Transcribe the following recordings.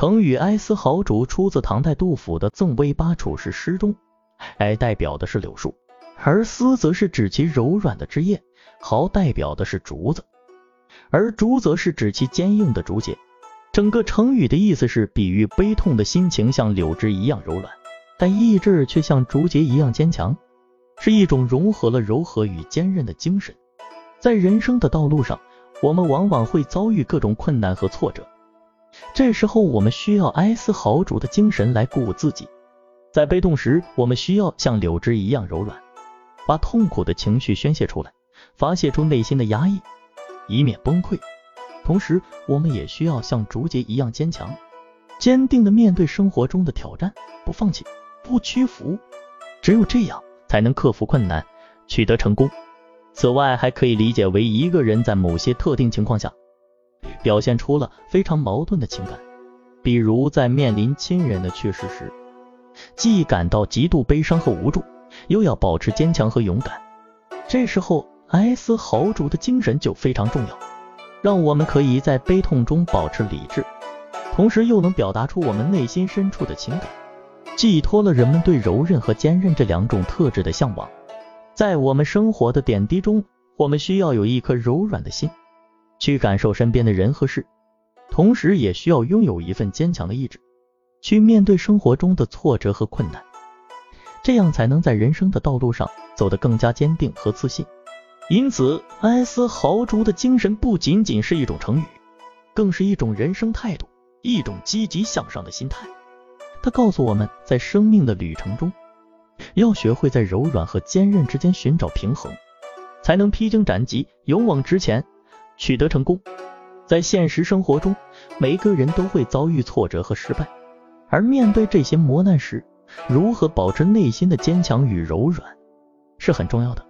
成语哀思豪竹出自唐代杜甫的《赠威八处士》诗中，哀代表的是柳树，而思则是指其柔软的枝叶，豪代表的是竹子，而竹则是指其坚硬的竹节。整个成语的意思是比喻悲痛的心情像柳枝一样柔软，但意志却像竹节一样坚强，是一种融合了柔和与坚韧的精神。在人生的道路上，我们往往会遭遇各种困难和挫折。这时候，我们需要哀思豪竹的精神来鼓舞自己。在悲痛时，我们需要像柳枝一样柔软，把痛苦的情绪宣泄出来，发泄出内心的压抑，以免崩溃。同时，我们也需要像竹节一样坚强，坚定的面对生活中的挑战，不放弃，不屈服。只有这样，才能克服困难，取得成功。此外，还可以理解为一个人在某些特定情况下。表现出了非常矛盾的情感，比如在面临亲人的去世时，既感到极度悲伤和无助，又要保持坚强和勇敢。这时候，哀思豪竹的精神就非常重要，让我们可以在悲痛中保持理智，同时又能表达出我们内心深处的情感，寄托了人们对柔韧和坚韧这两种特质的向往。在我们生活的点滴中，我们需要有一颗柔软的心。去感受身边的人和事，同时也需要拥有一份坚强的意志，去面对生活中的挫折和困难，这样才能在人生的道路上走得更加坚定和自信。因此，哀思豪竹的精神不仅仅是一种成语，更是一种人生态度，一种积极向上的心态。它告诉我们在生命的旅程中，要学会在柔软和坚韧之间寻找平衡，才能披荆斩棘，勇往直前。取得成功，在现实生活中，每个人都会遭遇挫折和失败，而面对这些磨难时，如何保持内心的坚强与柔软是很重要的。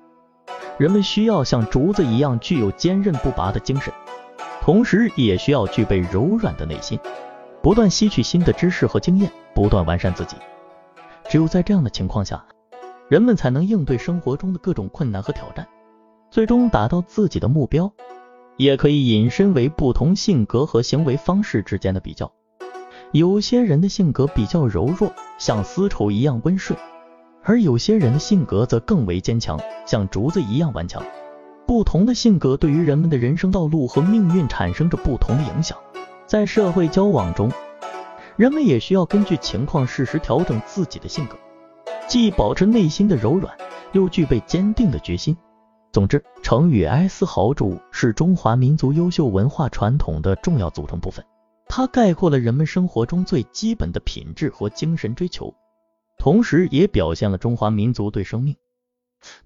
人们需要像竹子一样具有坚韧不拔的精神，同时也需要具备柔软的内心，不断吸取新的知识和经验，不断完善自己。只有在这样的情况下，人们才能应对生活中的各种困难和挑战，最终达到自己的目标。也可以引申为不同性格和行为方式之间的比较。有些人的性格比较柔弱，像丝绸一样温顺；而有些人的性格则更为坚强，像竹子一样顽强。不同的性格对于人们的人生道路和命运产生着不同的影响。在社会交往中，人们也需要根据情况适时调整自己的性格，既保持内心的柔软，又具备坚定的决心。总之，成语哀思豪主是中华民族优秀文化传统的重要组成部分，它概括了人们生活中最基本的品质和精神追求，同时也表现了中华民族对生命、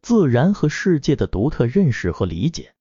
自然和世界的独特认识和理解。